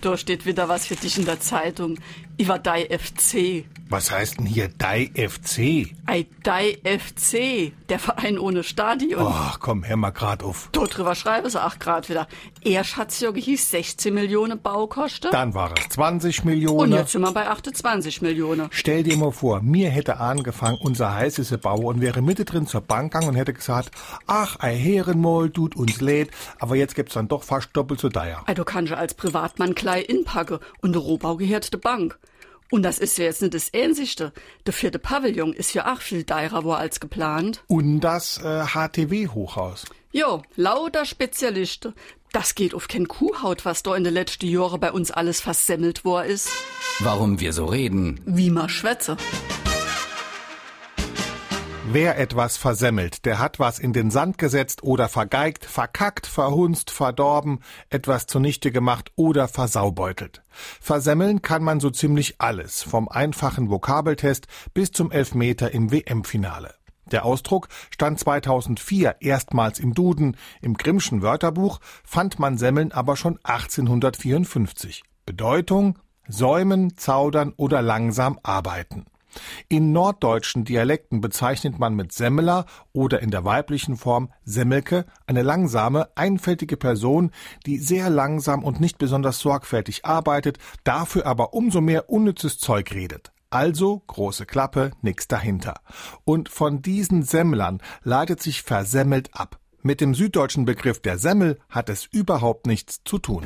Da steht wieder was für dich in der Zeitung. Über Dei FC. Was heißt denn hier Dei FC? Ei Dei FC, der Verein ohne Stadion. Ach, komm, hör mal grad auf. Dort drüber schreibe sie auch grad wieder. Erst hat's ja gehieß 16 Millionen Baukosten. Dann war es 20 Und Millionen. jetzt sind wir bei 28 Millionen. Stell dir mal vor, mir hätte angefangen, unser heißeste Bauer und wäre mittendrin zur Bank gegangen und hätte gesagt, ach, ein Herrenmoll tut uns leid, aber jetzt gibt's dann doch fast doppelt so teuer. Ei, du kannst ja als Privatmann klein inpacken und der Rohbau gehört der Bank. Und das ist ja jetzt nicht das Ähnlichste. Der vierte Pavillon ist ja auch viel teurer war als geplant. Und das äh, HTW-Hochhaus. Jo, lauter Spezialisten. Das geht auf kein Kuhhaut, was da in den letzten Jahren bei uns alles versemmelt war ist. Warum wir so reden. Wie ma schwätze. Wer etwas versemmelt, der hat was in den Sand gesetzt oder vergeigt, verkackt, verhunzt, verdorben, etwas zunichte gemacht oder versaubeutelt. Versemmeln kann man so ziemlich alles, vom einfachen Vokabeltest bis zum Elfmeter im WM-Finale. Der Ausdruck stand 2004 erstmals im Duden, im Grimmschen Wörterbuch fand man Semmeln aber schon 1854. Bedeutung säumen, zaudern oder langsam arbeiten. In norddeutschen Dialekten bezeichnet man mit Semmeler oder in der weiblichen Form Semmelke eine langsame, einfältige Person, die sehr langsam und nicht besonders sorgfältig arbeitet, dafür aber umso mehr unnützes Zeug redet. Also große Klappe, nix dahinter. Und von diesen Semmlern leitet sich versemmelt ab. Mit dem süddeutschen Begriff der Semmel hat es überhaupt nichts zu tun.